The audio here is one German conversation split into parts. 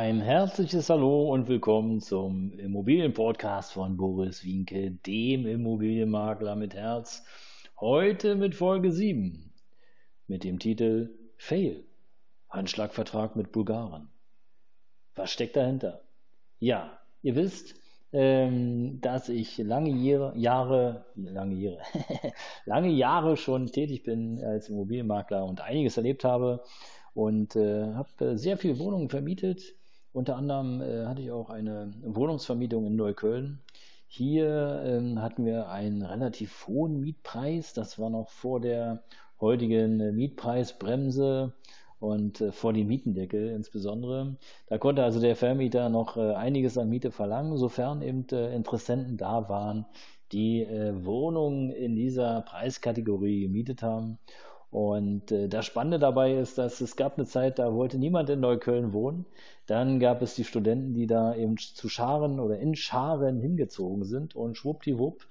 Ein herzliches Hallo und willkommen zum Immobilienpodcast von Boris Wienke, dem Immobilienmakler mit Herz. Heute mit Folge 7 mit dem Titel Fail. Handschlagvertrag mit Bulgaren. Was steckt dahinter? Ja, ihr wisst, ähm, dass ich lange Jahre, lange Jahre, lange Jahre schon tätig bin als Immobilienmakler und einiges erlebt habe und äh, habe sehr viele Wohnungen vermietet unter anderem äh, hatte ich auch eine Wohnungsvermietung in Neukölln. Hier ähm, hatten wir einen relativ hohen Mietpreis. Das war noch vor der heutigen äh, Mietpreisbremse und äh, vor dem Mietendeckel insbesondere. Da konnte also der Vermieter noch äh, einiges an Miete verlangen, sofern eben äh, Interessenten da waren, die äh, Wohnungen in dieser Preiskategorie gemietet haben. Und äh, das Spannende dabei ist, dass es gab eine Zeit, da wollte niemand in Neukölln wohnen. Dann gab es die Studenten, die da eben zu Scharen oder in Scharen hingezogen sind und schwuppdiwupp,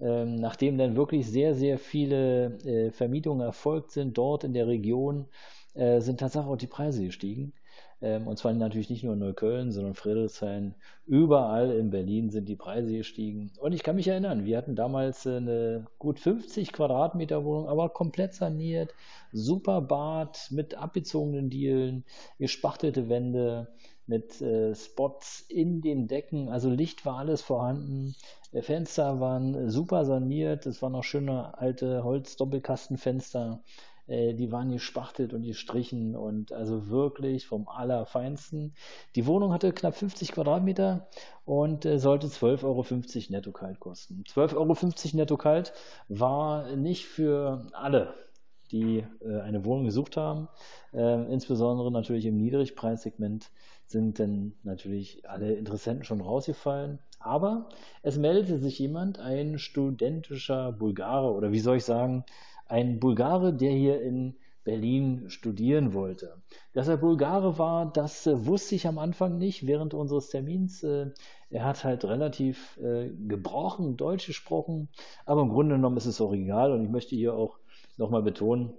ähm, nachdem dann wirklich sehr, sehr viele äh, Vermietungen erfolgt sind dort in der Region, äh, sind tatsächlich auch die Preise gestiegen. Ähm, und zwar natürlich nicht nur in Neukölln, sondern Friedrichshain. Überall in Berlin sind die Preise gestiegen. Und ich kann mich erinnern, wir hatten damals eine gut 50 Quadratmeter Wohnung, aber komplett saniert. Super Bad mit abbezogenen Dielen, gespachtelte Wände mit äh, Spots in den Decken. Also Licht war alles vorhanden. Fenster waren super saniert. Es waren noch schöne alte Holz-Doppelkastenfenster. Äh, die waren gespachtelt und gestrichen und also wirklich vom Allerfeinsten. Die Wohnung hatte knapp 50 Quadratmeter und äh, sollte 12,50 Euro netto kalt kosten. 12,50 Euro netto kalt war nicht für alle, die äh, eine Wohnung gesucht haben. Äh, insbesondere natürlich im Niedrigpreissegment sind dann natürlich alle Interessenten schon rausgefallen. Aber es meldete sich jemand, ein studentischer Bulgare oder wie soll ich sagen, ein Bulgare, der hier in Berlin studieren wollte. Dass er Bulgare war, das äh, wusste ich am Anfang nicht während unseres Termins. Äh, er hat halt relativ äh, gebrochen Deutsch gesprochen, aber im Grunde genommen ist es auch egal und ich möchte hier auch nochmal betonen,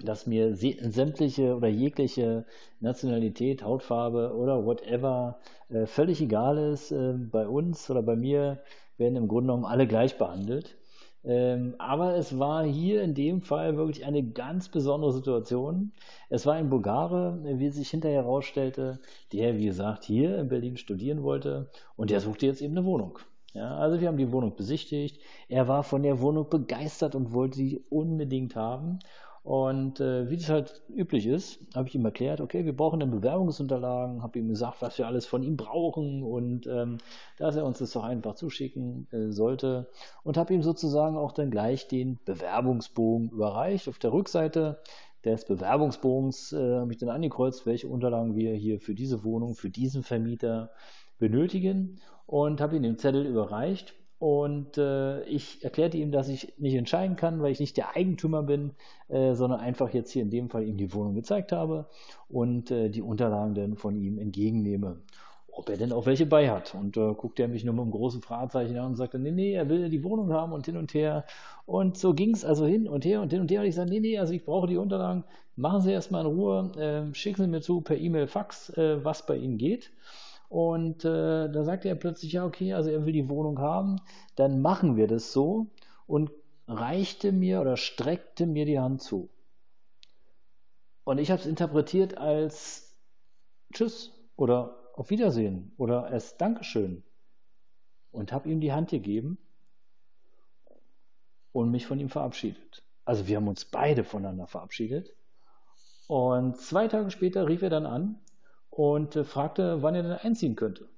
dass mir sämtliche oder jegliche Nationalität, Hautfarbe oder whatever äh, völlig egal ist. Äh, bei uns oder bei mir werden im Grunde genommen alle gleich behandelt. Ähm, aber es war hier in dem Fall wirklich eine ganz besondere Situation. Es war ein Bulgare, wie sich hinterher herausstellte, der, wie gesagt, hier in Berlin studieren wollte und der suchte jetzt eben eine Wohnung. Ja, also wir haben die Wohnung besichtigt. Er war von der Wohnung begeistert und wollte sie unbedingt haben. Und äh, wie das halt üblich ist, habe ich ihm erklärt, okay, wir brauchen dann Bewerbungsunterlagen, habe ihm gesagt, was wir alles von ihm brauchen und ähm, dass er uns das doch einfach zuschicken äh, sollte und habe ihm sozusagen auch dann gleich den Bewerbungsbogen überreicht. Auf der Rückseite des Bewerbungsbogens äh, habe ich dann angekreuzt, welche Unterlagen wir hier für diese Wohnung, für diesen Vermieter benötigen und habe ihm den Zettel überreicht und äh, ich erklärte ihm, dass ich nicht entscheiden kann, weil ich nicht der Eigentümer bin, äh, sondern einfach jetzt hier in dem Fall ihm die Wohnung gezeigt habe und äh, die Unterlagen dann von ihm entgegennehme. Ob er denn auch welche bei hat. Und äh, guckte er mich nur mit einem großen Fragezeichen an und sagte, nee, nee, er will die Wohnung haben und hin und her. Und so ging es also hin und her und hin und her. Und ich sagte, nee, nee, also ich brauche die Unterlagen. Machen Sie erstmal in Ruhe, äh, schicken Sie mir zu per E-Mail, Fax, äh, was bei Ihnen geht. Und äh, da sagte er plötzlich, ja, okay, also er will die Wohnung haben, dann machen wir das so und reichte mir oder streckte mir die Hand zu. Und ich habe es interpretiert als Tschüss oder auf Wiedersehen oder erst Dankeschön und habe ihm die Hand gegeben und mich von ihm verabschiedet. Also wir haben uns beide voneinander verabschiedet. Und zwei Tage später rief er dann an und äh, fragte, wann er denn einziehen könnte.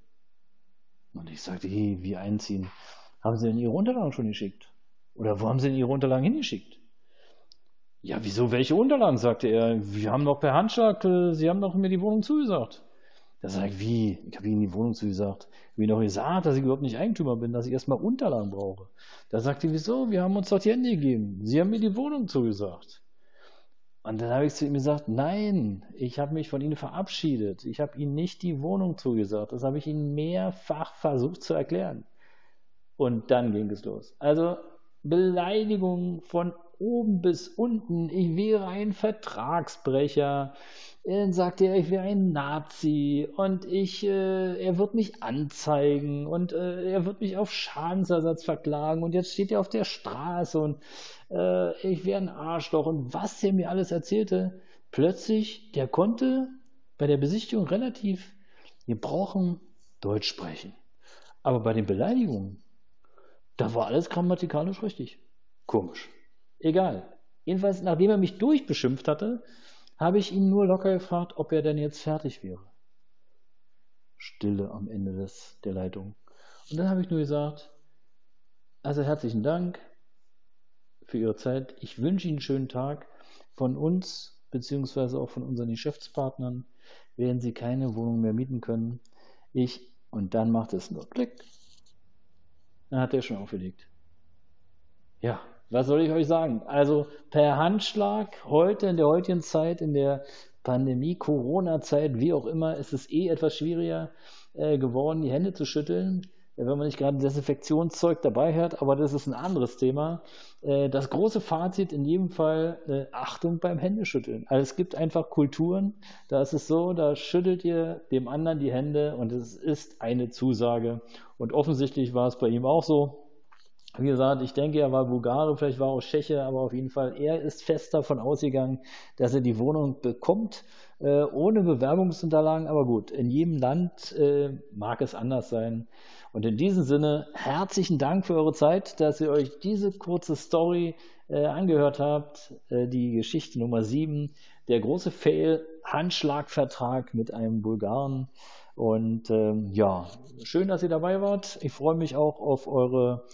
Und ich sagte, hey, wie einziehen? Haben Sie denn Ihre Unterlagen schon geschickt? Oder wo haben Sie denn Ihre Unterlagen hingeschickt? Ja, wieso welche Unterlagen? sagte er. Wir haben doch per Handschlag, äh, Sie haben doch mir die Wohnung zugesagt. Da sage ich, wie? Ich habe Ihnen die Wohnung zugesagt. Wie noch gesagt, dass ich überhaupt nicht Eigentümer bin, dass ich erstmal Unterlagen brauche. Da sagt die, wieso? Wir haben uns doch die Hände gegeben. Sie haben mir die Wohnung zugesagt. Und dann habe ich zu ihm gesagt, nein, ich habe mich von Ihnen verabschiedet. Ich habe Ihnen nicht die Wohnung zugesagt. Das habe ich Ihnen mehrfach versucht zu erklären. Und dann ging es los. Also Beleidigungen von oben bis unten. Ich wäre ein Vertragsbrecher. Dann sagt er, ich wäre ein Nazi und ich, äh, er wird mich anzeigen und äh, er wird mich auf Schadensersatz verklagen und jetzt steht er auf der Straße und äh, ich wäre ein Arschloch und was er mir alles erzählte. Plötzlich, der konnte bei der Besichtigung relativ gebrochen Deutsch sprechen. Aber bei den Beleidigungen, da war alles grammatikalisch richtig. Komisch. Egal. Jedenfalls, nachdem er mich durchbeschimpft hatte, habe ich ihn nur locker gefragt, ob er denn jetzt fertig wäre. Stille am Ende des, der Leitung. Und dann habe ich nur gesagt, also herzlichen Dank für Ihre Zeit. Ich wünsche Ihnen einen schönen Tag. Von uns, beziehungsweise auch von unseren Geschäftspartnern, werden Sie keine Wohnung mehr mieten können. Ich, und dann macht es nur Klick. Dann hat er schon aufgelegt. Ja, was soll ich euch sagen? Also per Handschlag heute in der heutigen Zeit, in der Pandemie, Corona-Zeit, wie auch immer, ist es eh etwas schwieriger äh, geworden, die Hände zu schütteln, wenn man nicht gerade Desinfektionszeug dabei hat, aber das ist ein anderes Thema. Äh, das große Fazit in jedem Fall, äh, Achtung beim Händeschütteln. Also es gibt einfach Kulturen, da ist es so, da schüttelt ihr dem anderen die Hände und es ist eine Zusage. Und offensichtlich war es bei ihm auch so. Wie gesagt, ich denke, er war Bulgare, vielleicht war er auch Tscheche, aber auf jeden Fall, er ist fest davon ausgegangen, dass er die Wohnung bekommt, äh, ohne Bewerbungsunterlagen. Aber gut, in jedem Land äh, mag es anders sein. Und in diesem Sinne, herzlichen Dank für eure Zeit, dass ihr euch diese kurze Story äh, angehört habt. Äh, die Geschichte Nummer 7, der große Fail, Handschlagvertrag mit einem Bulgaren. Und ähm, ja, schön, dass ihr dabei wart. Ich freue mich auch auf eure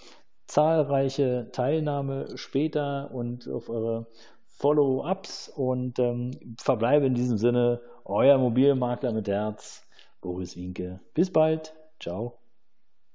zahlreiche Teilnahme später und auf eure Follow-ups und ähm, verbleibe in diesem Sinne euer Mobilmakler mit Herz, Boris Winke. Bis bald. Ciao.